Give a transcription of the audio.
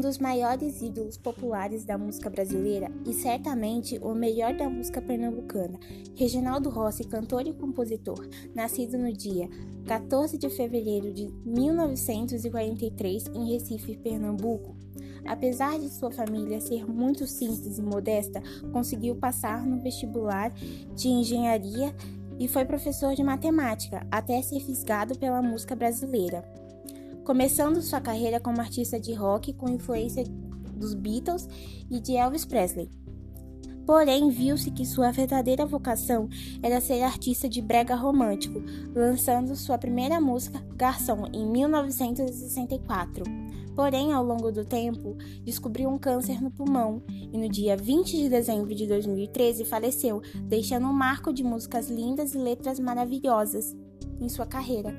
dos maiores ídolos populares da música brasileira e certamente o melhor da música pernambucana. Reginaldo Rossi, cantor e compositor, nascido no dia 14 de fevereiro de 1943 em Recife, Pernambuco. Apesar de sua família ser muito simples e modesta, conseguiu passar no vestibular de engenharia e foi professor de matemática até ser fisgado pela música brasileira começando sua carreira como artista de rock com influência dos Beatles e de Elvis Presley. Porém, viu-se que sua verdadeira vocação era ser artista de brega romântico, lançando sua primeira música, Garçom, em 1964. Porém, ao longo do tempo, descobriu um câncer no pulmão e no dia 20 de dezembro de 2013 faleceu, deixando um marco de músicas lindas e letras maravilhosas em sua carreira.